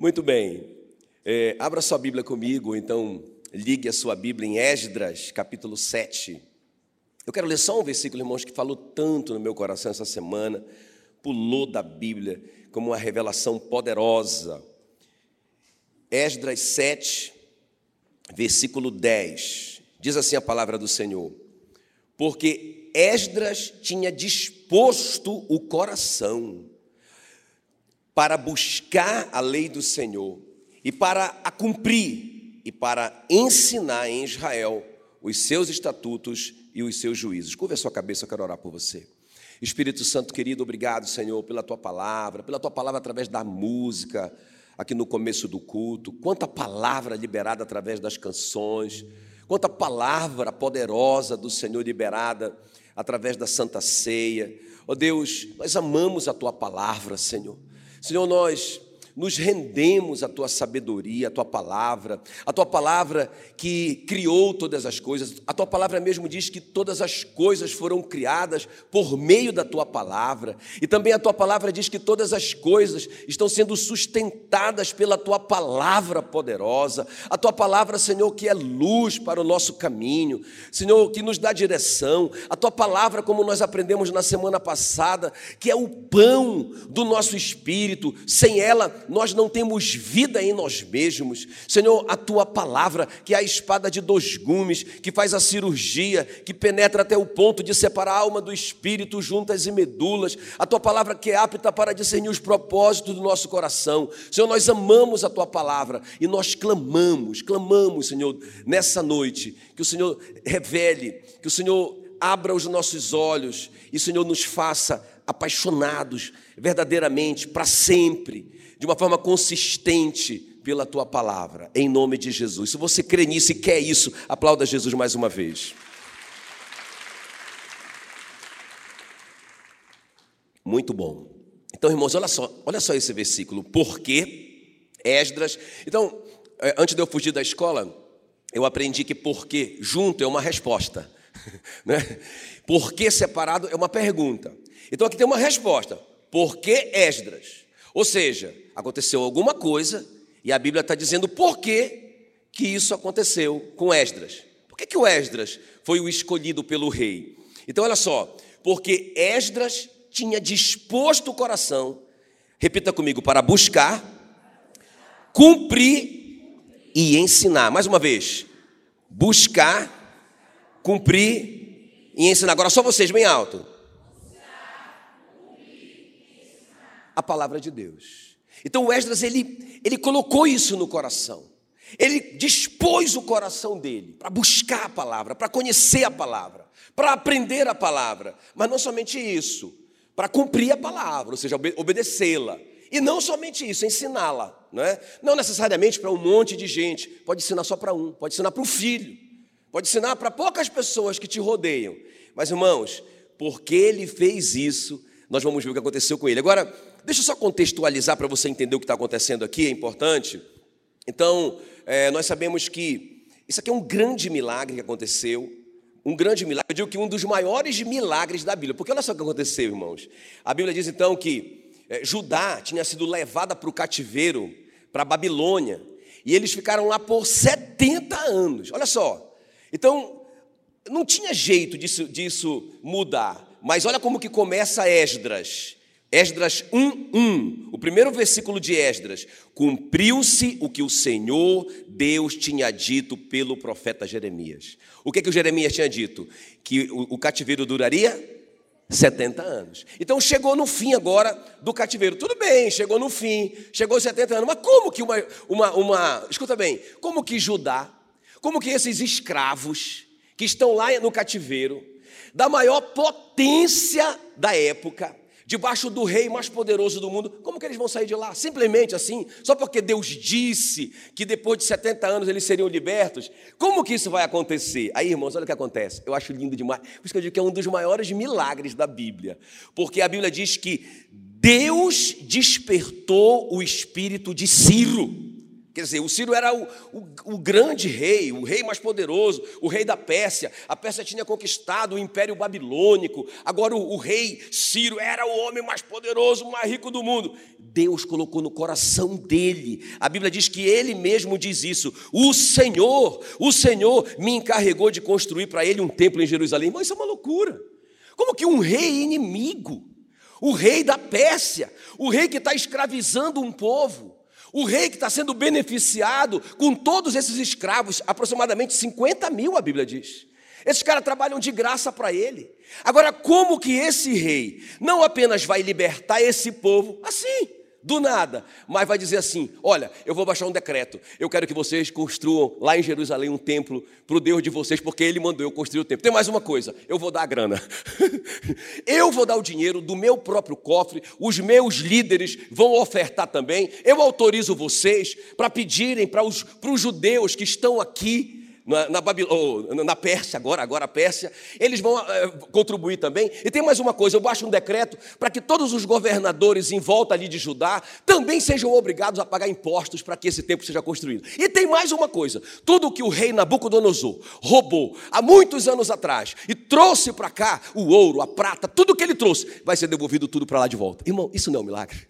Muito bem. É, abra sua Bíblia comigo, então ligue a sua Bíblia em Esdras, capítulo 7. Eu quero ler só um versículo, irmãos, que falou tanto no meu coração essa semana, pulou da Bíblia como uma revelação poderosa. Esdras 7, versículo 10. Diz assim a palavra do Senhor: Porque Esdras tinha disposto o coração para buscar a lei do Senhor e para a cumprir e para ensinar em Israel os seus estatutos e os seus juízos. Curva a sua cabeça, eu quero orar por você. Espírito Santo querido, obrigado, Senhor, pela tua palavra, pela tua palavra através da música, aqui no começo do culto. Quanta palavra liberada através das canções, quanta palavra poderosa do Senhor liberada através da Santa Ceia. Ó oh Deus, nós amamos a tua palavra, Senhor. Senhor, nós nos rendemos à tua sabedoria, à tua palavra, a tua palavra que criou todas as coisas. A tua palavra mesmo diz que todas as coisas foram criadas por meio da tua palavra. E também a tua palavra diz que todas as coisas estão sendo sustentadas pela tua palavra poderosa. A tua palavra, Senhor, que é luz para o nosso caminho. Senhor, que nos dá direção. A tua palavra, como nós aprendemos na semana passada, que é o pão do nosso espírito. Sem ela nós não temos vida em nós mesmos. Senhor, a tua palavra, que é a espada de dois gumes, que faz a cirurgia, que penetra até o ponto de separar a alma do espírito, juntas e medulas. A tua palavra que é apta para discernir os propósitos do nosso coração. Senhor, nós amamos a tua palavra e nós clamamos, clamamos, Senhor, nessa noite, que o Senhor revele, que o Senhor abra os nossos olhos e, Senhor, nos faça apaixonados verdadeiramente para sempre de uma forma consistente pela tua palavra, em nome de Jesus. Se você crê nisso e quer isso, aplauda Jesus mais uma vez. Muito bom. Então, irmãos, olha só, olha só esse versículo. Porque Esdras. Então, é, antes de eu fugir da escola, eu aprendi que porque junto é uma resposta. Né? Porque separado é uma pergunta. Então aqui tem uma resposta. Por que Esdras? Ou seja, aconteceu alguma coisa e a Bíblia está dizendo por que, que isso aconteceu com Esdras. Por que, que o Esdras foi o escolhido pelo rei? Então, olha só, porque Esdras tinha disposto o coração, repita comigo, para buscar, cumprir e ensinar. Mais uma vez, buscar, cumprir e ensinar. Agora só vocês, bem alto. A palavra de Deus. Então o Esdras ele, ele colocou isso no coração. Ele dispôs o coração dele para buscar a palavra, para conhecer a palavra, para aprender a palavra, mas não somente isso, para cumprir a palavra, ou seja, obedecê-la. E não somente isso, ensiná-la, não é? Não necessariamente para um monte de gente, pode ensinar só para um, pode ensinar para o filho, pode ensinar para poucas pessoas que te rodeiam. Mas irmãos, porque ele fez isso, nós vamos ver o que aconteceu com ele. Agora, deixa eu só contextualizar para você entender o que está acontecendo aqui, é importante. Então, é, nós sabemos que isso aqui é um grande milagre que aconteceu, um grande milagre, eu digo que um dos maiores milagres da Bíblia, porque olha só o que aconteceu, irmãos. A Bíblia diz então que é, Judá tinha sido levada para o cativeiro, para a Babilônia, e eles ficaram lá por 70 anos, olha só. Então, não tinha jeito disso, disso mudar. Mas olha como que começa Esdras. Esdras 1:1, o primeiro versículo de Esdras. Cumpriu-se o que o Senhor Deus tinha dito pelo profeta Jeremias. O que que o Jeremias tinha dito? Que o, o cativeiro duraria 70 anos. Então chegou no fim agora do cativeiro. Tudo bem, chegou no fim, chegou 70 anos. Mas como que uma, uma, uma escuta bem, como que Judá, como que esses escravos que estão lá no cativeiro, da maior potência da época, debaixo do rei mais poderoso do mundo, como que eles vão sair de lá? Simplesmente assim, só porque Deus disse que depois de 70 anos eles seriam libertos? Como que isso vai acontecer? Aí, irmãos, olha o que acontece. Eu acho lindo demais. Por isso que eu digo que é um dos maiores milagres da Bíblia. Porque a Bíblia diz que Deus despertou o espírito de Ciro. Quer dizer, o Ciro era o, o, o, grande rei, o rei mais poderoso, o rei da Pérsia. A Pérsia tinha conquistado o Império Babilônico. Agora o, o rei Ciro era o homem mais poderoso, mais rico do mundo. Deus colocou no coração dele. A Bíblia diz que ele mesmo diz isso. O Senhor, o Senhor me encarregou de construir para ele um templo em Jerusalém. Mas isso é uma loucura. Como que um rei inimigo, o rei da Pérsia, o rei que está escravizando um povo, o rei que está sendo beneficiado com todos esses escravos, aproximadamente 50 mil, a Bíblia diz. Esses caras trabalham de graça para ele. Agora, como que esse rei não apenas vai libertar esse povo assim, do nada, mas vai dizer assim: olha, eu vou baixar um decreto, eu quero que vocês construam lá em Jerusalém um templo para o Deus de vocês, porque Ele mandou eu construir o templo. Tem mais uma coisa: eu vou dar a grana, eu vou dar o dinheiro do meu próprio cofre, os meus líderes vão ofertar também, eu autorizo vocês para pedirem para os, para os judeus que estão aqui na, na, na Pérsia, agora, agora a Pérsia, eles vão é, contribuir também. E tem mais uma coisa: eu baixo um decreto para que todos os governadores em volta ali de Judá também sejam obrigados a pagar impostos para que esse templo seja construído. E tem mais uma coisa: tudo que o rei Nabucodonosor roubou há muitos anos atrás e trouxe para cá, o ouro, a prata, tudo que ele trouxe, vai ser devolvido tudo para lá de volta. Irmão, isso não é um milagre.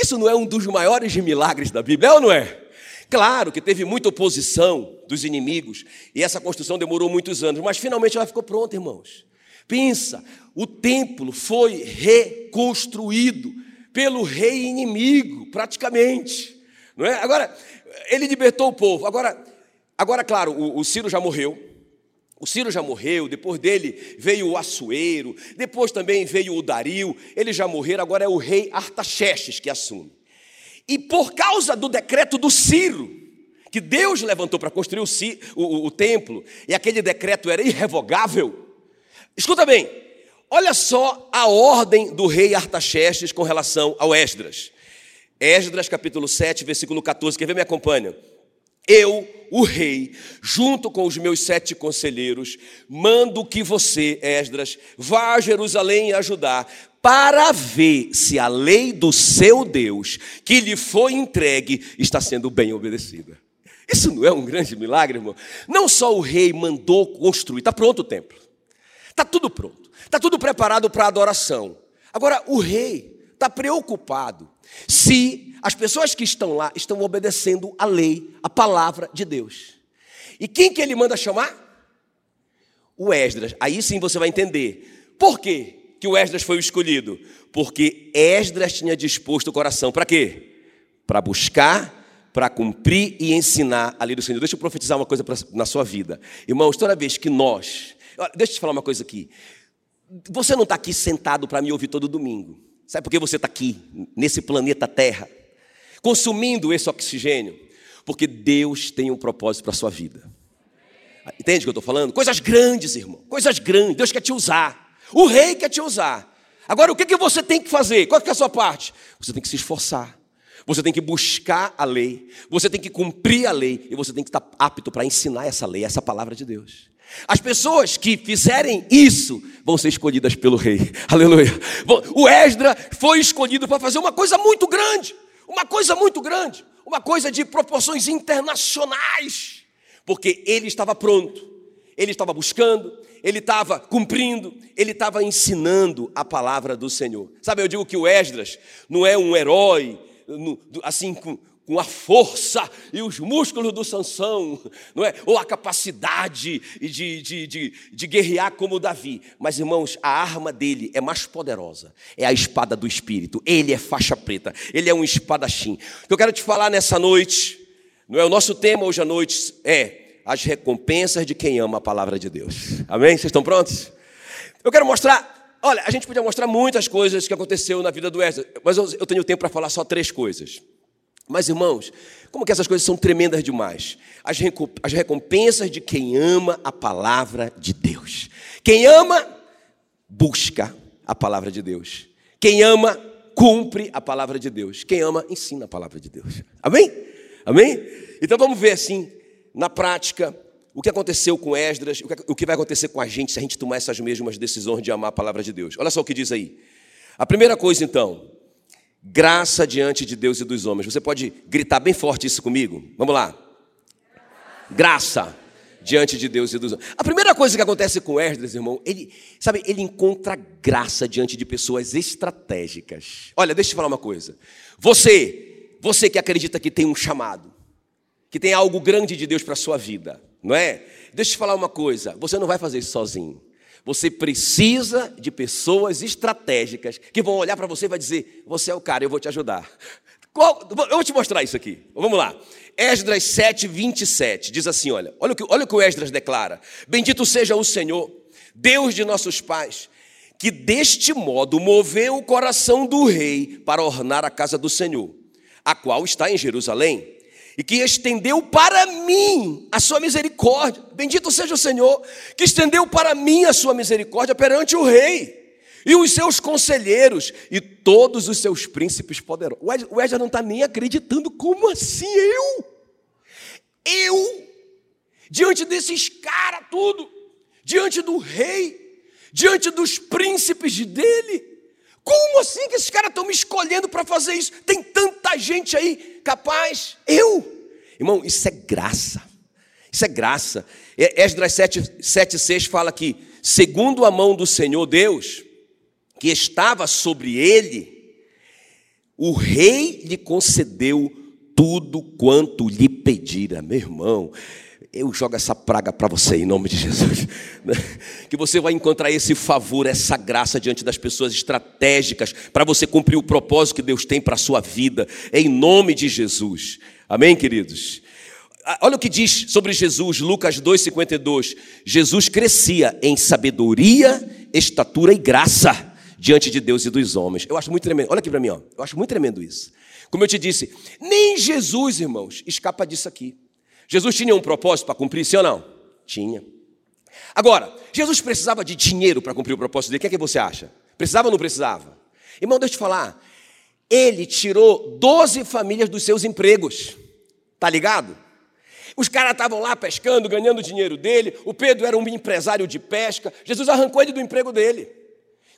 Isso não é um dos maiores milagres da Bíblia, é ou não é? Claro que teve muita oposição dos inimigos e essa construção demorou muitos anos, mas finalmente ela ficou pronta, irmãos. Pensa, o templo foi reconstruído pelo rei inimigo, praticamente. Não é? Agora, ele libertou o povo. Agora, agora claro, o, o Ciro já morreu. O Ciro já morreu, depois dele veio o Assuero, depois também veio o Dario, eles já morreram, agora é o rei Artaxerxes que assume. E por causa do decreto do Ciro, que Deus levantou para construir o, o, o, templo, e aquele decreto era irrevogável. Escuta bem, olha só a ordem do rei Artaxerxes com relação ao Esdras. Esdras capítulo 7, versículo 14, quer ver? Me acompanha. Eu, o rei, junto com os meus sete conselheiros, mando que você, Esdras, vá a Jerusalém ajudar, para ver se a lei do seu Deus, que lhe foi entregue, está sendo bem obedecida. Isso não é um grande milagre, irmão? Não só o rei mandou construir, está pronto o templo, está tudo pronto, está tudo preparado para a adoração. Agora, o rei está preocupado se as pessoas que estão lá estão obedecendo a lei, a palavra de Deus. E quem que ele manda chamar? O Esdras. Aí sim você vai entender. Por quê? que o Esdras foi o escolhido? Porque Esdras tinha disposto o coração para quê? Para buscar, para cumprir e ensinar a lei do Senhor. Deixa eu profetizar uma coisa pra, na sua vida. Irmãos, toda vez que nós. Deixa eu te falar uma coisa aqui. Você não está aqui sentado para me ouvir todo domingo. Sabe por que você está aqui, nesse planeta Terra, consumindo esse oxigênio? Porque Deus tem um propósito para a sua vida. Entende o que eu estou falando? Coisas grandes, irmão. Coisas grandes. Deus quer te usar. O rei quer te usar. Agora, o que, que você tem que fazer? Qual que é a sua parte? Você tem que se esforçar. Você tem que buscar a lei. Você tem que cumprir a lei. E você tem que estar apto para ensinar essa lei, essa palavra de Deus. As pessoas que fizerem isso vão ser escolhidas pelo rei. Aleluia. O Esdra foi escolhido para fazer uma coisa muito grande. Uma coisa muito grande. Uma coisa de proporções internacionais. Porque ele estava pronto. Ele estava buscando, ele estava cumprindo, ele estava ensinando a palavra do Senhor. Sabe, eu digo que o Esdras não é um herói, assim, com a força e os músculos do Sansão, não é? ou a capacidade de, de, de, de guerrear como Davi. Mas, irmãos, a arma dele é mais poderosa, é a espada do Espírito. Ele é faixa preta, ele é um espadachim. Eu quero te falar nessa noite, não é o nosso tema hoje à noite, é as recompensas de quem ama a palavra de Deus. Amém? Vocês estão prontos? Eu quero mostrar. Olha, a gente podia mostrar muitas coisas que aconteceu na vida do Wesley, mas eu tenho tempo para falar só três coisas. Mas, irmãos, como que essas coisas são tremendas demais? As recompensas de quem ama a palavra de Deus. Quem ama, busca a palavra de Deus. Quem ama, cumpre a palavra de Deus. Quem ama, ensina a palavra de Deus. Amém? Amém? Então vamos ver assim, na prática, o que aconteceu com Esdras, o que vai acontecer com a gente se a gente tomar essas mesmas decisões de amar a palavra de Deus. Olha só o que diz aí. A primeira coisa, então, Graça diante de Deus e dos homens. Você pode gritar bem forte isso comigo? Vamos lá. Graça diante de Deus e dos homens. A primeira coisa que acontece com Esdras, irmão, ele, sabe, ele encontra graça diante de pessoas estratégicas. Olha, deixa eu te falar uma coisa. Você, você que acredita que tem um chamado, que tem algo grande de Deus para a sua vida, não é? Deixa eu te falar uma coisa, você não vai fazer isso sozinho. Você precisa de pessoas estratégicas que vão olhar para você e vai dizer: Você é o cara, eu vou te ajudar. Qual, eu vou te mostrar isso aqui. Vamos lá. Esdras 7, 27 diz assim: Olha, olha o que, olha o, que o Esdras declara: Bendito seja o Senhor, Deus de nossos pais, que deste modo moveu o coração do rei para ornar a casa do Senhor, a qual está em Jerusalém e que estendeu para mim a sua misericórdia. Bendito seja o Senhor, que estendeu para mim a sua misericórdia perante o rei e os seus conselheiros e todos os seus príncipes poderosos. O Edgar não está nem acreditando, como assim eu? Eu, diante desses caras tudo, diante do rei, diante dos príncipes dele, como assim que esses caras estão me escolhendo para fazer isso? Tem tanta gente aí capaz. Eu. Irmão, isso é graça. Isso é graça. Esdras 7, 7, 6 fala que, segundo a mão do Senhor Deus, que estava sobre ele, o rei lhe concedeu tudo quanto lhe pedira. Meu irmão, eu jogo essa praga para você em nome de Jesus. Que você vai encontrar esse favor, essa graça diante das pessoas estratégicas para você cumprir o propósito que Deus tem para a sua vida, em nome de Jesus. Amém, queridos? Ah, olha o que diz sobre Jesus, Lucas 2,52. Jesus crescia em sabedoria, estatura e graça diante de Deus e dos homens. Eu acho muito tremendo. Olha aqui para mim, ó. eu acho muito tremendo isso. Como eu te disse, nem Jesus, irmãos, escapa disso aqui. Jesus tinha um propósito para cumprir, sim ou não? Tinha. Agora, Jesus precisava de dinheiro para cumprir o propósito dele. O que é que você acha? Precisava ou não precisava? Irmão, deixa eu te falar. Ele tirou 12 famílias dos seus empregos. Tá ligado? Os caras estavam lá pescando, ganhando o dinheiro dele. O Pedro era um empresário de pesca. Jesus arrancou ele do emprego dele.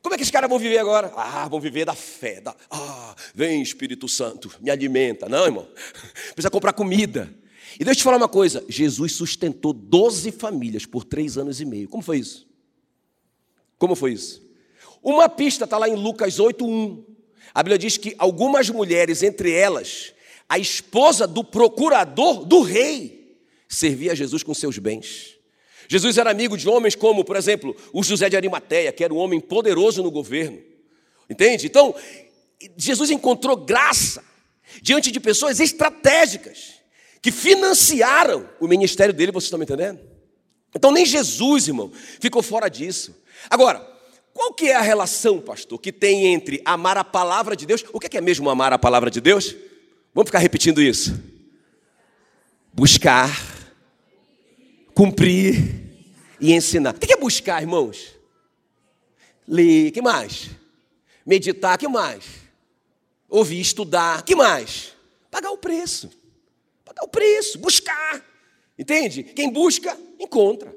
Como é que esses caras vão viver agora? Ah, vão viver da fé. Da... Ah, vem Espírito Santo, me alimenta. Não, irmão. Precisa comprar comida. E deixa eu te falar uma coisa: Jesus sustentou 12 famílias por três anos e meio. Como foi isso? Como foi isso? Uma pista está lá em Lucas 8:1. A Bíblia diz que algumas mulheres, entre elas, a esposa do procurador do rei, servia a Jesus com seus bens. Jesus era amigo de homens como, por exemplo, o José de Arimateia, que era um homem poderoso no governo. Entende? Então, Jesus encontrou graça diante de pessoas estratégicas que financiaram o ministério dele, vocês estão me entendendo? Então nem Jesus, irmão, ficou fora disso. Agora, qual que é a relação, pastor, que tem entre amar a palavra de Deus? O que é mesmo amar a palavra de Deus? Vamos ficar repetindo isso. Buscar, cumprir e ensinar. O que é buscar, irmãos? Ler, que mais? Meditar, que mais? Ouvir, estudar, que mais? Pagar o preço. Pagar o preço, buscar. Entende? Quem busca, encontra.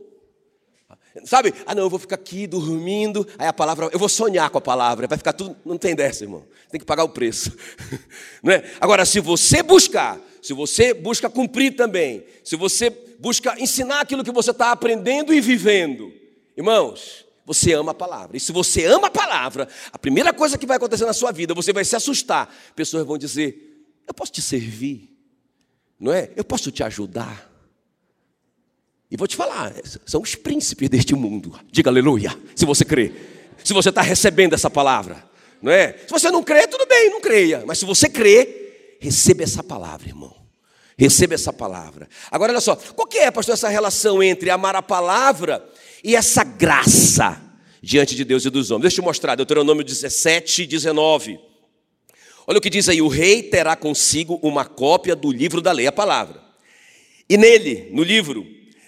Sabe? Ah, não, eu vou ficar aqui dormindo, aí a palavra, eu vou sonhar com a palavra, vai ficar tudo. Não tem dessa, irmão. Tem que pagar o preço. Não é? Agora, se você buscar, se você busca cumprir também, se você busca ensinar aquilo que você está aprendendo e vivendo, irmãos, você ama a palavra. E se você ama a palavra, a primeira coisa que vai acontecer na sua vida, você vai se assustar. Pessoas vão dizer: Eu posso te servir, não é? Eu posso te ajudar. E vou te falar, são os príncipes deste mundo. Diga aleluia, se você crê. Se você está recebendo essa palavra, não é? Se você não crê, tudo bem, não creia. Mas se você crê, receba essa palavra, irmão. Receba essa palavra. Agora, olha só, qual que é, pastor, essa relação entre amar a palavra e essa graça diante de Deus e dos homens? Deixa eu mostrar, Deuteronômio 17, 19. Olha o que diz aí: o rei terá consigo uma cópia do livro da lei, a palavra. E nele, no livro,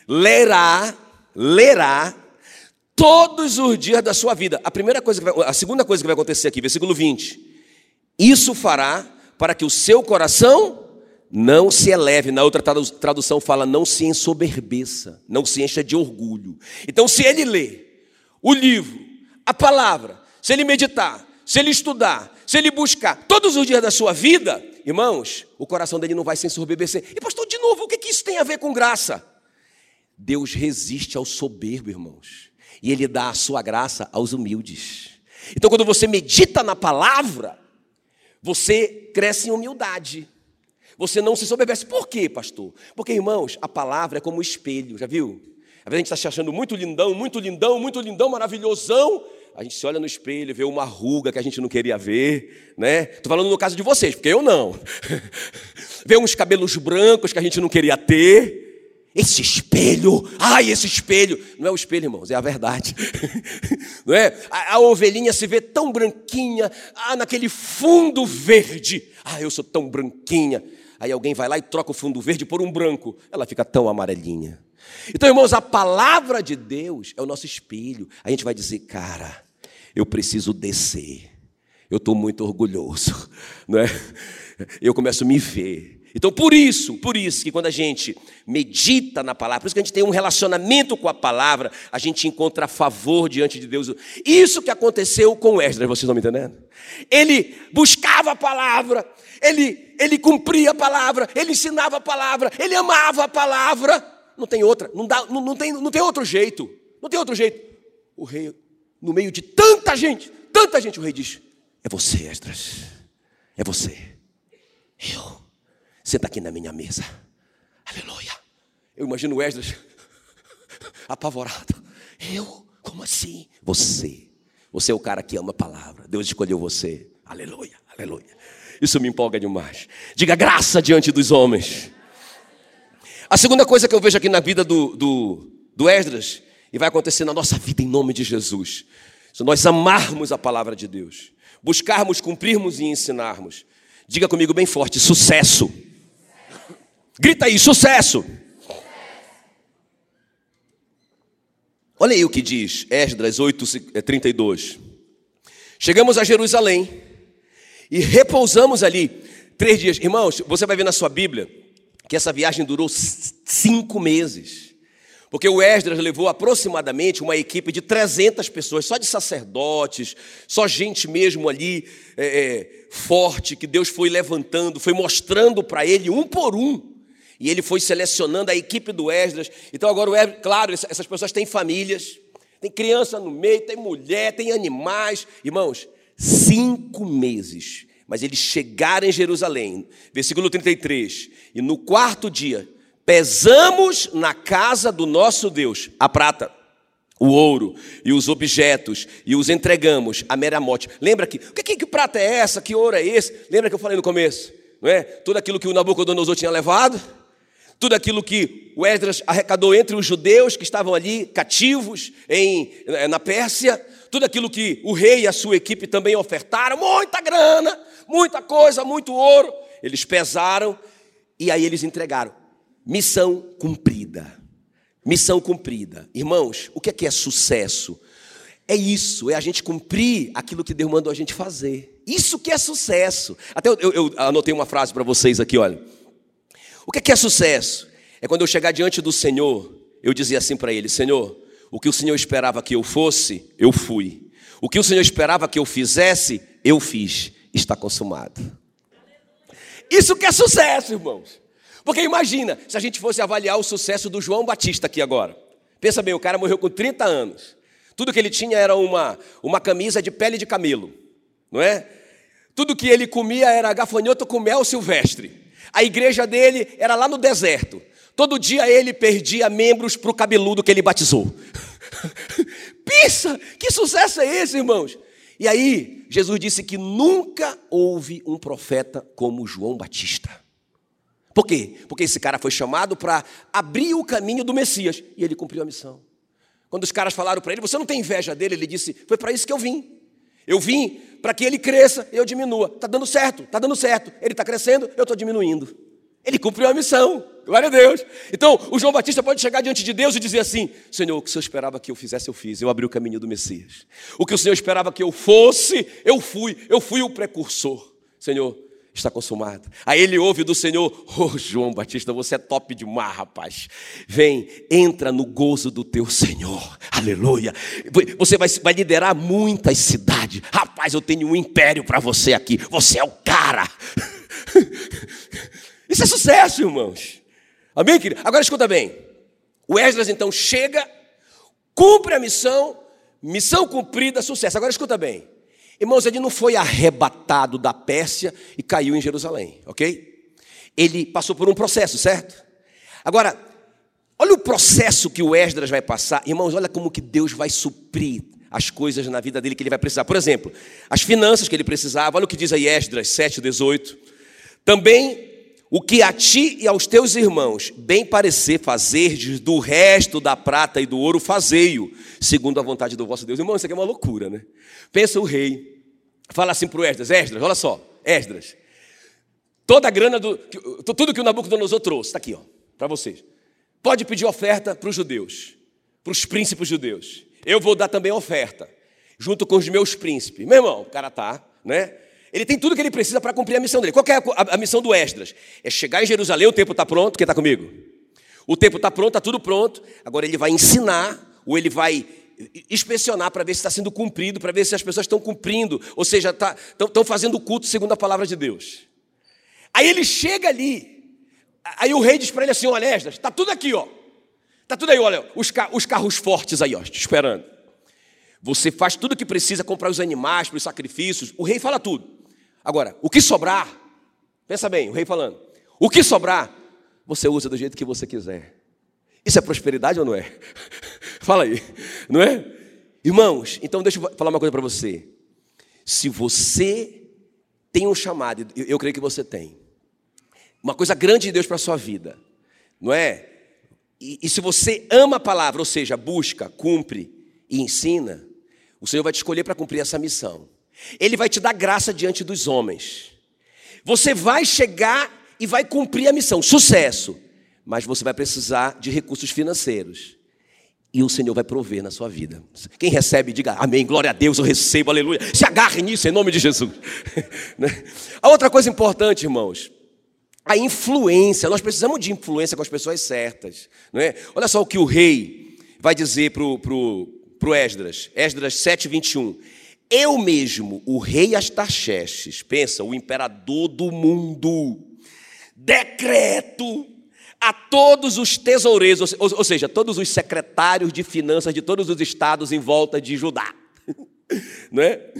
lerá, lerá todos os dias da sua vida. A primeira coisa vai, a segunda coisa que vai acontecer aqui, versículo 20. Isso fará para que o seu coração não se eleve. Na outra tradução fala não se ensoberbeça, não se encha de orgulho. Então, se ele lê o livro, a palavra, se ele meditar, se ele estudar, se ele buscar todos os dias da sua vida, irmãos, o coração dele não vai se ensorbebecer. E pastor, de novo, o que isso tem a ver com graça? Deus resiste ao soberbo, irmãos, e ele dá a sua graça aos humildes. Então, quando você medita na palavra, você cresce em humildade. Você não se soberbece. Por quê, pastor? Porque, irmãos, a palavra é como um espelho, já viu? Às vezes a gente está se achando muito lindão, muito lindão, muito lindão, maravilhosão. A gente se olha no espelho, vê uma ruga que a gente não queria ver, né? Estou falando no caso de vocês, porque eu não. vê uns cabelos brancos que a gente não queria ter. Esse espelho, ai, esse espelho. Não é o espelho, irmãos, é a verdade. Não é? A, a, ovelhinha se vê tão branquinha, ah, naquele fundo verde. Ah, eu sou tão branquinha. Aí alguém vai lá e troca o fundo verde por um branco. Ela fica tão amarelinha. Então, irmãos, a palavra de Deus é o nosso espelho. A gente vai dizer, cara, eu preciso descer. Eu estou muito orgulhoso, não é? Eu começo a me ver. Então, por isso, por isso que quando a gente medita na palavra, por isso que a gente tem um relacionamento com a palavra, a gente encontra favor diante de Deus. Isso que aconteceu com Esdras, vocês estão me entendendo? Ele buscava a palavra, ele, ele cumpria a palavra, ele ensinava a palavra, ele amava a palavra. Não tem outra, não, dá, não, não, tem, não tem outro jeito, não tem outro jeito. O rei, no meio de tanta gente, tanta gente, o rei diz: É você, Esdras, é você. Eu Senta aqui na minha mesa. Aleluia. Eu imagino Esdras apavorado. Eu? Como assim? Você. Você é o cara que ama a palavra. Deus escolheu você. Aleluia, aleluia. Isso me empolga demais. Diga graça diante dos homens. A segunda coisa que eu vejo aqui na vida do, do, do Esdras, e vai acontecer na nossa vida em nome de Jesus, se nós amarmos a palavra de Deus, buscarmos, cumprirmos e ensinarmos. Diga comigo bem forte: sucesso. Grita aí, sucesso. Olha aí o que diz Esdras 8:32. Chegamos a Jerusalém e repousamos ali três dias. Irmãos, você vai ver na sua Bíblia que essa viagem durou cinco meses. Porque o Esdras levou aproximadamente uma equipe de 300 pessoas, só de sacerdotes, só gente mesmo ali é, é, forte, que Deus foi levantando, foi mostrando para ele um por um e ele foi selecionando a equipe do Esdras. Então agora o Esdras, claro, essas pessoas têm famílias, tem criança no meio, tem mulher, tem animais. Irmãos, cinco meses. Mas eles chegaram em Jerusalém, versículo 33. E no quarto dia, pesamos na casa do nosso Deus a prata, o ouro e os objetos e os entregamos a Meramote. Lembra que, o que, que, prata é essa? Que ouro é esse? Lembra que eu falei no começo? Não é? Tudo aquilo que o Nabucodonosor tinha levado tudo aquilo que o Esdras arrecadou entre os judeus que estavam ali cativos em, eh, na Pérsia, tudo aquilo que o rei e a sua equipe também ofertaram, muita grana, muita coisa, muito ouro. Eles pesaram e aí eles entregaram. Missão cumprida. Missão cumprida. Irmãos, o que é que é sucesso? É isso, é a gente cumprir aquilo que Deus mandou a gente fazer. Isso que é sucesso. Até eu, eu, eu anotei uma frase para vocês aqui, olha. O que é sucesso? É quando eu chegar diante do Senhor, eu dizer assim para Ele: Senhor, o que o Senhor esperava que eu fosse, eu fui. O que o Senhor esperava que eu fizesse, eu fiz. Está consumado. Isso que é sucesso, irmãos. Porque imagina, se a gente fosse avaliar o sucesso do João Batista aqui agora. Pensa bem, o cara morreu com 30 anos. Tudo que ele tinha era uma, uma camisa de pele de camelo, não é? Tudo que ele comia era gafanhoto com mel silvestre. A igreja dele era lá no deserto. Todo dia ele perdia membros para o cabeludo que ele batizou. Pensa, que sucesso é esse, irmãos? E aí, Jesus disse que nunca houve um profeta como João Batista. Por quê? Porque esse cara foi chamado para abrir o caminho do Messias e ele cumpriu a missão. Quando os caras falaram para ele, você não tem inveja dele? Ele disse, foi para isso que eu vim. Eu vim para que ele cresça e eu diminua. Está dando certo, está dando certo. Ele está crescendo, eu estou diminuindo. Ele cumpriu a missão. Glória a Deus. Então, o João Batista pode chegar diante de Deus e dizer assim: Senhor, o que o Senhor esperava que eu fizesse, eu fiz. Eu abri o caminho do Messias. O que o Senhor esperava que eu fosse, eu fui. Eu fui o precursor. Senhor, está consumado. Aí ele ouve do Senhor: Oh, João Batista, você é top demais, rapaz. Vem, entra no gozo do teu Senhor. Aleluia. Você vai, vai liderar muitas cidades. Rapaz, eu tenho um império para você aqui. Você é o cara. Isso é sucesso, irmãos. Amém, querido? Agora escuta bem. O Esdras então chega, cumpre a missão, missão cumprida, sucesso. Agora escuta bem. Irmãos, ele não foi arrebatado da Pérsia e caiu em Jerusalém, ok? Ele passou por um processo, certo? Agora, olha o processo que o Esdras vai passar. Irmãos, olha como que Deus vai suprir as coisas na vida dele que ele vai precisar. Por exemplo, as finanças que ele precisava. Olha o que diz aí Esdras 7,18. Também o que a ti e aos teus irmãos bem parecer fazerdes do resto da prata e do ouro, fazei-o, segundo a vontade do vosso Deus. Irmão, isso aqui é uma loucura, né? Pensa o rei, fala assim para o Esdras, Esdras, olha só, Esdras, toda a grana, do, tudo que o Nabucodonosor trouxe, está aqui, ó, para vocês. Pode pedir oferta para os judeus, para os príncipes judeus. Eu vou dar também oferta, junto com os meus príncipes. Meu irmão, o cara tá, né? Ele tem tudo que ele precisa para cumprir a missão dele. Qual é a, missão do Esdras? É chegar em Jerusalém, o tempo está pronto, quem está comigo? O tempo está pronto, está tudo pronto. Agora ele vai ensinar, ou ele vai inspecionar para ver se está sendo cumprido, para ver se as pessoas estão cumprindo, ou seja, tá, estão fazendo o culto segundo a palavra de Deus. Aí ele chega ali, aí o rei diz para ele assim: olha, Esdras, está tudo aqui, ó. Está tudo aí, olha, os, os carros fortes aí, ó, te esperando. Você faz tudo o que precisa, comprar os animais para os sacrifícios. O rei fala tudo. Agora, o que sobrar, pensa bem, o rei falando, o que sobrar, você usa do jeito que você quiser. Isso é prosperidade ou não é? Fala aí, não é? Irmãos, então deixa eu falar uma coisa para você. Se você tem um chamado, eu creio que você tem, uma coisa grande de Deus para a sua vida, não é? E, e se você ama a palavra, ou seja, busca, cumpre e ensina, o Senhor vai te escolher para cumprir essa missão. Ele vai te dar graça diante dos homens. Você vai chegar e vai cumprir a missão, sucesso. Mas você vai precisar de recursos financeiros. E o Senhor vai prover na sua vida. Quem recebe, diga amém, glória a Deus, eu recebo, aleluia. Se agarre nisso em nome de Jesus. Né? a outra coisa importante, irmãos, a influência. Nós precisamos de influência com as pessoas certas. Não é? Olha só o que o rei vai dizer para o Esdras, Esdras 7, 21. Eu mesmo, o rei Astarxerxes, pensa, o imperador do mundo, decreto a todos os tesoureiros, ou, seja, todos os secretários de finanças de todos os estados em volta de Judá, não é?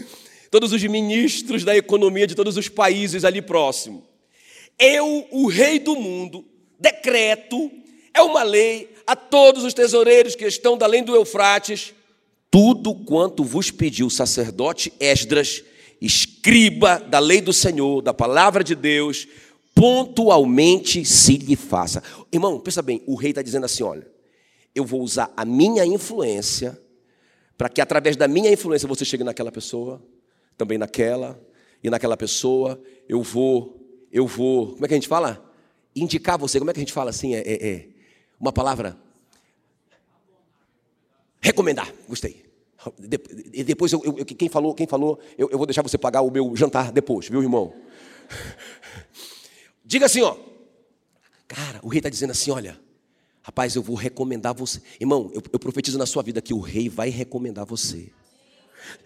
Todos os ministros da economia de todos os países ali próximo. Eu, o rei do mundo, decreto, é uma lei a todos os tesoureiros que estão da além do Eufrates, tudo quanto vos pediu o sacerdote Esdras, escriba da lei do Senhor, da palavra de Deus, pontualmente se lhe faça. Irmão, pensa bem, o rei está dizendo assim: olha, eu vou usar a minha influência, para que através da minha influência você chegue naquela pessoa, também naquela, e naquela pessoa, eu vou, eu vou, como é que a gente fala? Indicar você, como é que a gente fala assim? É, é, é uma palavra. Recomendar, gostei. Depois, eu, eu, quem falou, quem falou eu, eu vou deixar você pagar o meu jantar depois, viu, irmão? Diga assim, ó. Cara, o rei está dizendo assim: olha, rapaz, eu vou recomendar você. Irmão, eu, eu, profetizo na sua vida que o rei vai recomendar você.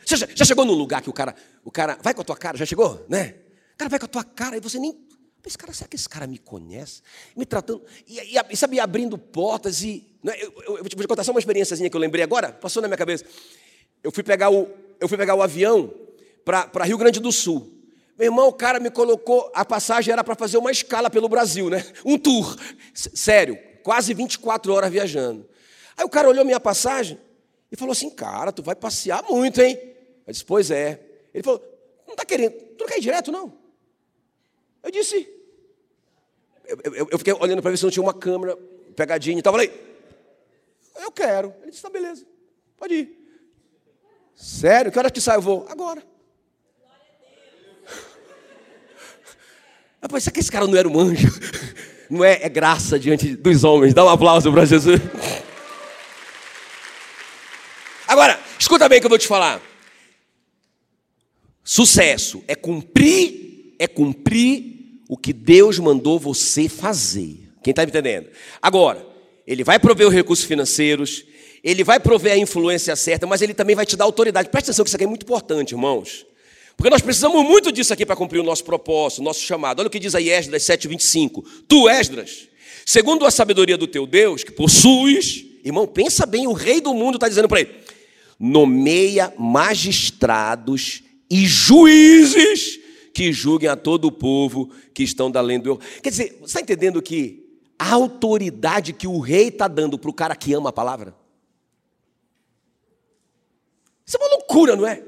Você já, já, chegou num lugar que o cara, o cara, vai com a tua cara, já chegou, né? O cara vai com a tua cara e você nem. Esse cara, será que esse cara me conhece? Me tratando, e, e, e sabe, abrindo portas e. Né? Eu, eu, eu, vou te contar só uma experiênciazinha que eu lembrei agora, passou na minha cabeça eu fui pegar o, eu fui pegar o avião para Rio Grande do Sul. Meu irmão, o cara me colocou, a passagem era para fazer uma escala pelo Brasil, né? Um tour. Sério, quase 24 horas viajando. Aí o cara olhou minha passagem e falou assim: Cara, tu vai passear muito, hein? Eu disse: Pois é. Ele falou: Não está querendo, tu não quer ir direto, não? Eu disse: Eu, eu, eu fiquei olhando para ver se não tinha uma câmera pegadinha e tal. Eu falei: Eu quero. Ele disse: Tá, beleza, pode ir. Sério? Que hora que sai eu vou? Agora. Rapaz, será que esse cara não era um anjo? Não é, é graça diante dos homens. Dá um aplauso para Jesus. Agora, escuta bem o que eu vou te falar. Sucesso é cumprir é cumprir o que Deus mandou você fazer. Quem está me entendendo? Agora, ele vai prover os recursos financeiros, ele vai prover a influência certa, mas ele também vai te dar autoridade. Presta atenção que isso aqui é muito importante, irmãos. Porque nós precisamos muito disso aqui para cumprir o nosso propósito, o nosso chamado. Olha o que diz aí Esdras 7,25. Tu, Esdras, segundo a sabedoria do teu Deus, que possuis, irmão, pensa bem, o rei do mundo está dizendo para ele: nomeia magistrados e juízes que julguem a todo o povo que estão da lei do. Quer dizer, você está entendendo que a autoridade que o rei está dando para o cara que ama a palavra? Isso é uma loucura, não é?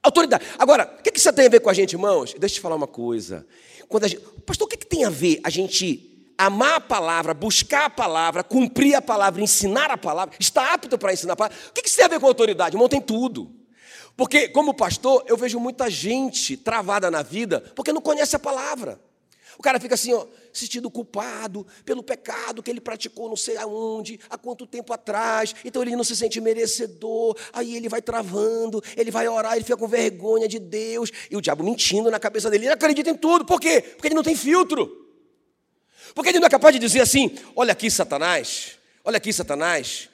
Autoridade. Agora, o que isso tem a ver com a gente, irmãos? Deixa eu te falar uma coisa. Quando a gente, pastor, o que, tem a ver a gente amar a palavra, buscar a palavra, cumprir a palavra, ensinar a palavra, estar apto para ensinar a palavra? O que isso tem a ver com autoridade? Irmão, tem tudo. Porque, como pastor, eu vejo muita gente travada na vida porque não conhece a palavra. O cara fica assim, ó, se sentindo culpado pelo pecado que ele praticou não sei aonde, há quanto tempo atrás, então ele não se sente merecedor, aí ele vai travando, ele vai orar, ele fica com vergonha de Deus, e o diabo mentindo na cabeça dele, ele acredita em tudo, por quê? Porque ele não tem filtro. Porque ele não é capaz de dizer assim: olha aqui, Satanás, olha aqui, Satanás,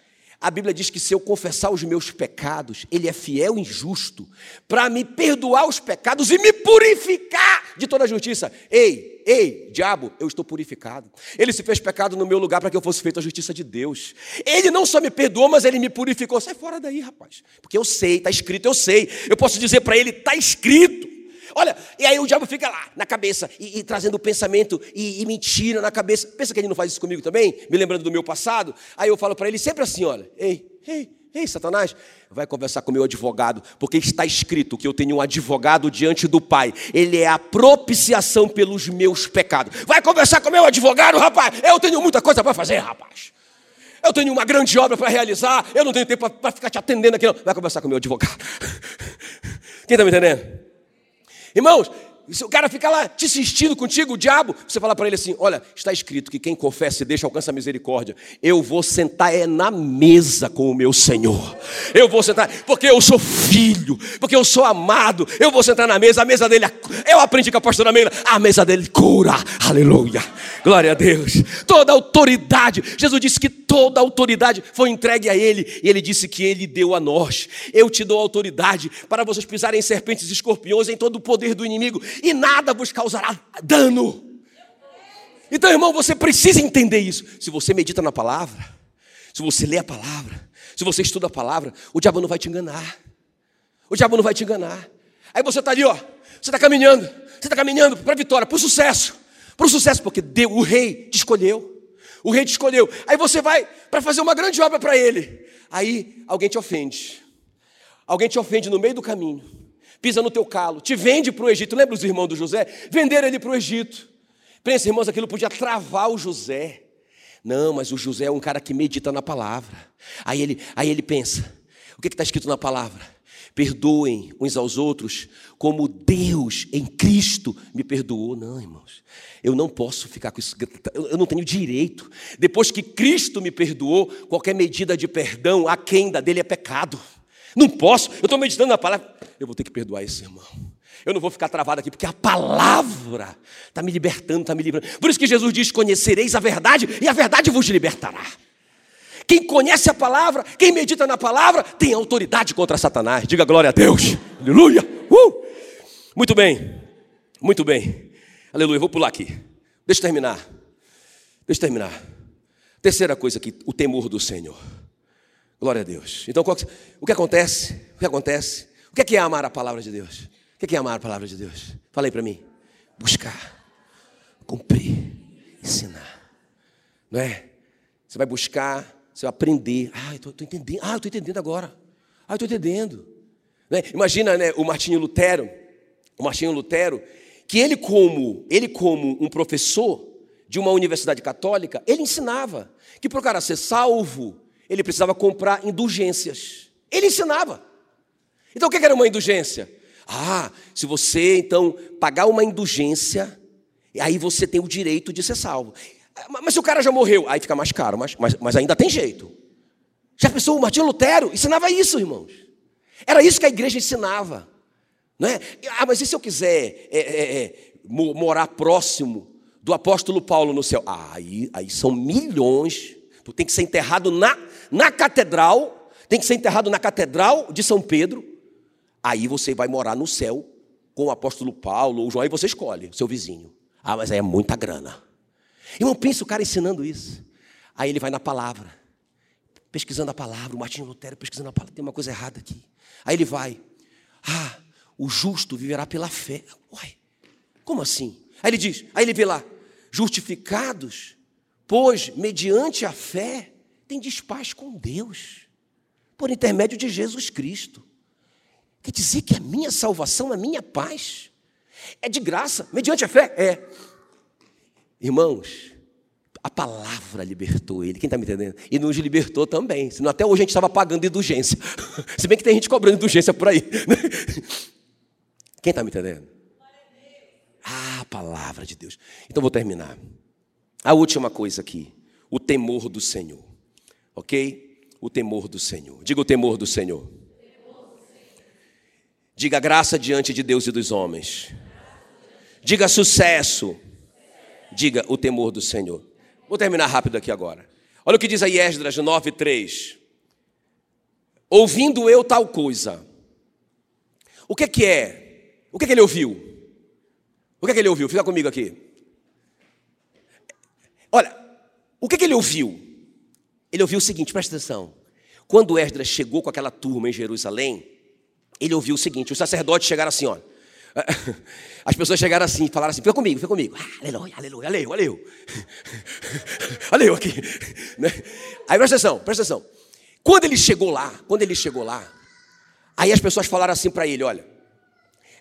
a Bíblia diz que se eu confessar os meus pecados, Ele é fiel e justo para me perdoar os pecados e me purificar de toda a justiça. Ei, ei, diabo, eu estou purificado. Ele se fez pecado no meu lugar para que eu fosse feito a justiça de Deus. Ele não só me perdoou, mas ele me purificou. Sai fora daí, rapaz. Porque eu sei, está escrito, eu sei. Eu posso dizer para ele, está escrito. Olha, e aí o diabo fica lá na cabeça e, e trazendo pensamento e, e, mentira na cabeça. Pensa que ele não faz isso comigo também? Me lembrando do meu passado. Aí eu falo para ele sempre assim: olha, ei, ei, ei, Satanás, vai conversar com meu advogado, porque está escrito que eu tenho um advogado diante do Pai. Ele é a propiciação pelos meus pecados. Vai conversar com meu advogado, rapaz. Eu tenho muita coisa para fazer, rapaz. Eu tenho uma grande obra para realizar. Eu não tenho tempo para ficar te atendendo aqui, não. Vai conversar com meu advogado. Quem está me entendendo? Irmãos, se o cara fica lá te insistindo contigo, o diabo, você fala para ele assim: olha, está escrito que quem confessa e deixa alcança a misericórdia. Eu vou sentar é na mesa com o meu Senhor. Eu vou sentar, porque eu sou filho, porque eu sou amado. Eu vou sentar na mesa, a mesa dele, eu aprendi com a pastora Meila, a mesa dele cura. Aleluia. Glória a Deus. Toda autoridade, Jesus disse que toda autoridade foi entregue a ele, e ele disse que ele deu a nós. Eu te dou autoridade para vocês pisarem em serpentes e escorpiões em todo o poder do inimigo e nada vos causará dano. Então, irmão, você precisa entender isso. Se você medita na palavra, se você lê a palavra, se você estuda a palavra, o diabo não vai te enganar. O diabo não vai te enganar. Aí você está ali, ó, você está caminhando, você está caminhando para a vitória, para o sucesso, para o sucesso, porque Deus, o rei te escolheu. O rei te escolheu. Aí você vai para fazer uma grande obra para ele. Aí alguém te ofende. Alguém te ofende no meio do caminho pisa no teu calo, te vende para o Egito. Lembra os irmãos do José? Venderam ele para o Egito. Pensa, irmãos, aquilo podia travar o José. Não, mas o José é um cara que medita na palavra. Aí ele, aí ele pensa: o que está escrito na palavra? Perdoem uns aos outros, como Deus em Cristo me perdoou. Não, irmãos, eu não posso ficar com isso, eu não tenho direito. Depois que Cristo me perdoou, qualquer medida de perdão, a quem da dele é pecado. Não posso, eu estou meditando na palavra. Eu vou ter que perdoar esse irmão. Eu não vou ficar travado aqui, porque a palavra está me libertando, está me livrando. Por isso que Jesus diz: Conhecereis a verdade, e a verdade vos libertará. Quem conhece a palavra, quem medita na palavra, tem autoridade contra Satanás. Diga glória a Deus. Aleluia. Uh! Muito bem, muito bem. Aleluia. Vou pular aqui. Deixa eu terminar. Deixa eu terminar. Terceira coisa aqui: o temor do Senhor. Glória a Deus. Então, o que acontece? O que acontece? O que é, é amar a palavra de Deus? O que é amar a palavra de Deus? Falei para mim. Buscar, cumprir, ensinar. Não é? Você vai buscar, você aprender. Ah, eu estou entendendo. Ah, eu estou entendendo agora. Ah, eu estou entendendo. Né? Imagina né, o Martinho Lutero, o Martinho Lutero, que ele como, ele como um professor de uma universidade católica, ele ensinava que para o cara ser salvo, ele precisava comprar indulgências. Ele ensinava. Então o que era uma indulgência? Ah, se você então pagar uma indulgência, aí você tem o direito de ser salvo. Mas se o cara já morreu, aí fica mais caro, mas, mas, mas ainda tem jeito. Já pensou, o Martinho Lutero ensinava isso, irmãos. Era isso que a igreja ensinava. Não é? Ah, mas e se eu quiser é, é, é, morar próximo do apóstolo Paulo no céu? Ah, aí, aí são milhões. Tu tem que ser enterrado na, na catedral, tem que ser enterrado na catedral de São Pedro. Aí você vai morar no céu com o apóstolo Paulo ou João, aí você escolhe, seu vizinho. Ah, mas aí é muita grana. Irmão, pensa o cara ensinando isso. Aí ele vai na palavra, pesquisando a palavra, o Martinho Lutero pesquisando a palavra, tem uma coisa errada aqui. Aí ele vai, ah, o justo viverá pela fé. Uai, como assim? Aí ele diz, aí ele vê lá, justificados, pois mediante a fé tem paz com Deus, por intermédio de Jesus Cristo. Quer dizer que a minha salvação, a minha paz, é de graça, mediante a fé? É. Irmãos, a palavra libertou ele. Quem está me entendendo? E nos libertou também. Senão até hoje a gente estava pagando indulgência. Se bem que tem gente cobrando indulgência por aí. Quem está me entendendo? Ah, a palavra de Deus. Então vou terminar. A última coisa aqui. O temor do Senhor. Ok? O temor do Senhor. Diga o temor do Senhor. Diga graça diante de Deus e dos homens. Diga sucesso. Diga o temor do Senhor. Vou terminar rápido aqui agora. Olha o que diz aí Esdras 9, 3. Ouvindo eu tal coisa. O que, que é? O que, que ele ouviu? O que, que ele ouviu? Fica comigo aqui. Olha, o que, que ele ouviu? Ele ouviu o seguinte, presta atenção. Quando Esdras chegou com aquela turma em Jerusalém, ele ouviu o seguinte: os sacerdotes chegaram assim, ó. As pessoas chegaram assim falaram assim: fica comigo, fica comigo. Ah, aleluia, aleluia, aleluia, aleluia. aleluia aqui. Né? Aí presta atenção, presta atenção. Quando ele chegou lá, quando ele chegou lá, aí as pessoas falaram assim para ele: olha,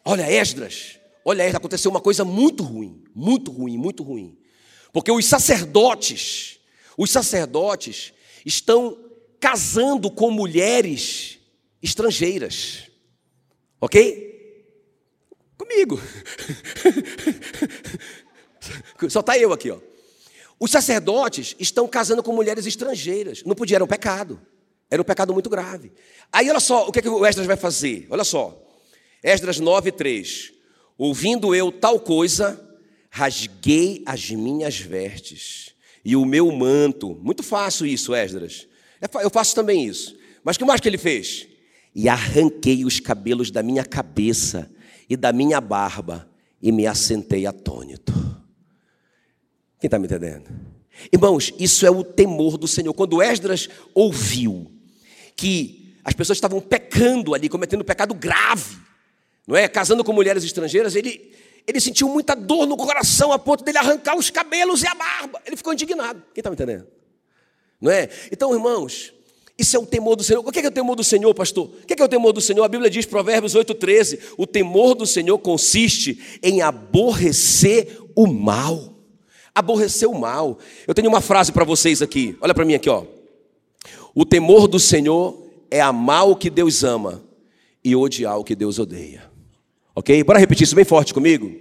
olha, Esdras, olha, Esdras, aconteceu uma coisa muito ruim, muito ruim, muito ruim. Porque os sacerdotes, os sacerdotes estão casando com mulheres estrangeiras. Ok? Comigo. Só está eu aqui, ó. Os sacerdotes estão casando com mulheres estrangeiras. Não podia, era um pecado. Era um pecado muito grave. Aí, olha só, o que, é que o Esdras vai fazer? Olha só. Esdras 9, 3. Ouvindo eu tal coisa, rasguei as minhas vestes e o meu manto. Muito fácil isso, Esdras. É eu faço também isso. Mas o que mais que ele fez? E arranquei os cabelos da minha cabeça e da minha barba e me assentei atônito. Quem está me entendendo? Irmãos, isso é o temor do Senhor. Quando Esdras ouviu que as pessoas estavam pecando ali, cometendo um pecado grave, não é? Casando com mulheres estrangeiras, ele, ele sentiu muita dor no coração a ponto dele arrancar os cabelos e a barba. Ele ficou indignado. Quem está me entendendo? Não é? Então, irmãos, isso é o temor do Senhor. O que é, o temor do Senhor, pastor? O que é, o temor do Senhor? A Bíblia diz, Provérbios 8,13: o temor do Senhor consiste em aborrecer o mal. Aborrecer o mal. Eu tenho uma frase para vocês aqui. Olha para mim aqui, ó. O temor do Senhor é amar o que Deus ama e odiar o que Deus odeia. Ok? Bora repetir isso bem forte comigo?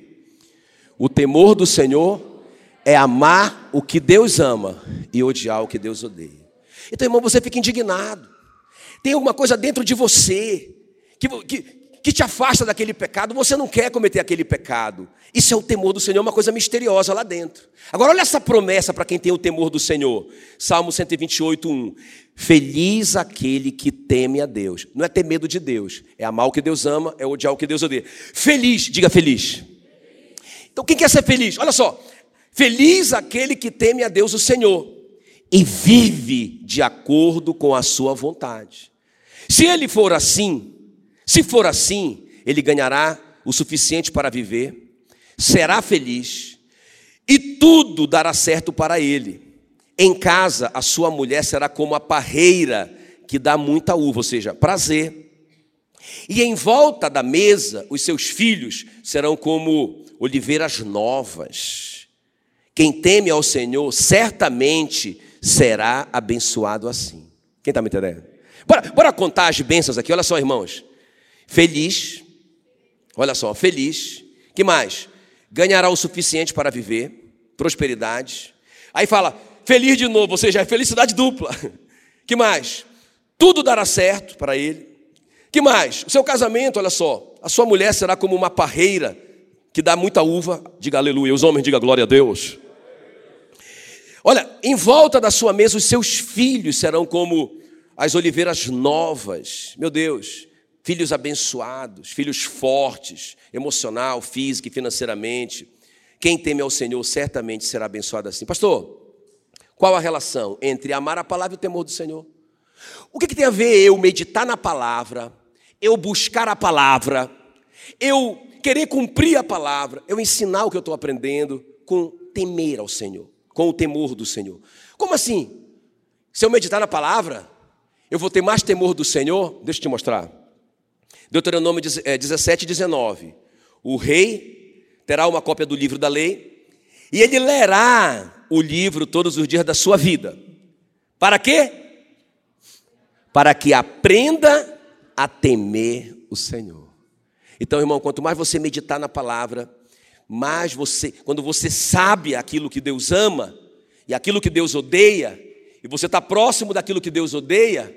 O temor do Senhor é amar o que Deus ama e odiar o que Deus odeia. Então, irmão, você fica indignado. Tem alguma coisa dentro de você que, que, que te afasta daquele pecado, você não quer cometer aquele pecado. Isso é o temor do Senhor, uma coisa misteriosa lá dentro. Agora, olha essa promessa para quem tem o temor do Senhor. Salmo 128, 1. Feliz aquele que teme a Deus. Não é ter medo de Deus, é amar o que Deus ama, é odiar o que Deus odeia. Feliz, diga feliz. Então, quem quer ser feliz? Olha só. Feliz aquele que teme a Deus, o Senhor e vive de acordo com a sua vontade. Se ele for assim, se for assim, ele ganhará o suficiente para viver, será feliz e tudo dará certo para ele. Em casa, a sua mulher será como a parreira que dá muita uva, ou seja, prazer. E em volta da mesa, os seus filhos serão como oliveiras novas. Quem teme ao Senhor certamente será abençoado assim. Quem está me entendendo? Bora, bora contar as bênçãos aqui, olha só, irmãos. Feliz, olha só, feliz. Que mais? Ganhará o suficiente para viver, prosperidade. Aí fala, feliz de novo, ou seja, é felicidade dupla. Que mais? Tudo dará certo para ele. Que mais? O seu casamento, olha só, a sua mulher será como uma parreira que dá muita uva, diga aleluia, os homens diga glória a Deus. Olha, em volta da sua mesa os seus filhos serão como as oliveiras novas. Meu Deus, filhos abençoados, filhos fortes, emocional, físico e financeiramente. Quem teme ao Senhor certamente será abençoado assim. Pastor, qual a relação entre amar a palavra e o temor do Senhor? O que, que tem a ver eu meditar na palavra, eu buscar a palavra, eu querer cumprir a palavra, eu ensinar o que eu estou aprendendo com temer ao Senhor, com o temor do Senhor. Como assim? Se eu meditar na palavra, eu vou ter mais temor do Senhor? Deixa eu te mostrar. Deuteronômio 17, 19. É, o rei terá uma cópia do livro da lei e ele lerá o livro todos os dias da sua vida. Para quê? Para que aprenda a temer o Senhor. Então, irmão, quanto mais você meditar na palavra, mais você, quando você sabe aquilo que Deus ama e aquilo que Deus odeia, e você está próximo daquilo que Deus odeia,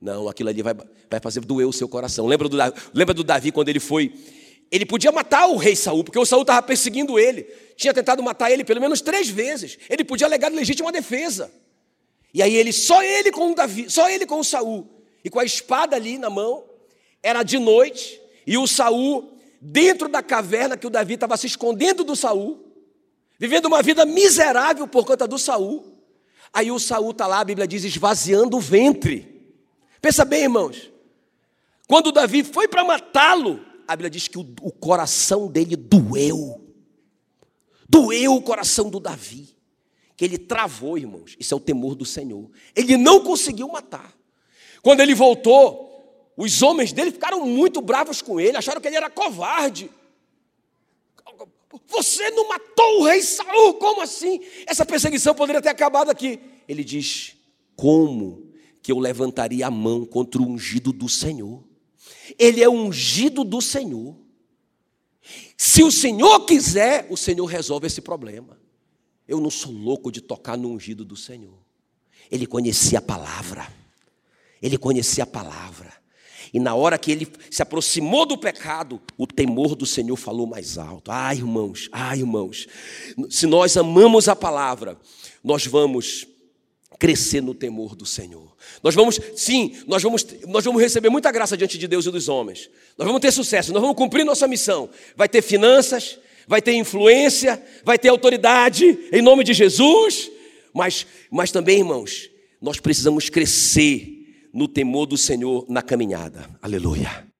não, aquilo ali vai, vai fazer doer o seu coração. Lembra do, lembra do Davi quando ele foi. Ele podia matar o rei Saul, porque o Saul estava perseguindo ele. Tinha tentado matar ele pelo menos três vezes. Ele podia alegar legítima defesa. E aí ele, só ele com o Davi, só ele com o Saul, e com a espada ali na mão, era de noite, e o Saul, dentro da caverna que o Davi estava se escondendo do Saul, vivendo uma vida miserável por conta do Saul. Aí o Saul está lá, a Bíblia diz, esvaziando o ventre. Pensa bem, irmãos. Quando Davi foi para matá-lo, a Bíblia diz que o, o coração dele doeu. Doeu o coração do Davi. Que ele travou, irmãos. Isso é o temor do Senhor. Ele não conseguiu matar. Quando ele voltou, os homens dele ficaram muito bravos com ele, acharam que ele era covarde. Você não matou o rei Saul, como assim? Essa perseguição poderia ter acabado aqui. Ele diz: Como que eu levantaria a mão contra o ungido do Senhor? Ele é ungido do Senhor. Se o Senhor quiser, o Senhor resolve esse problema. Eu não sou louco de tocar no ungido do Senhor. Ele conhecia a palavra. Ele conhecia a palavra. E na hora que ele se aproximou do pecado, o temor do Senhor falou mais alto. Ai, irmãos, ai, irmãos, se nós amamos a palavra, nós vamos crescer no temor do Senhor. Nós vamos, sim, nós vamos, nós vamos receber muita graça diante de Deus e dos homens. Nós vamos ter sucesso, nós vamos cumprir nossa missão. Vai ter finanças, vai ter influência, vai ter autoridade, em nome de Jesus. Mas, mas também, irmãos, nós precisamos crescer no temor do Senhor na caminhada. Aleluia.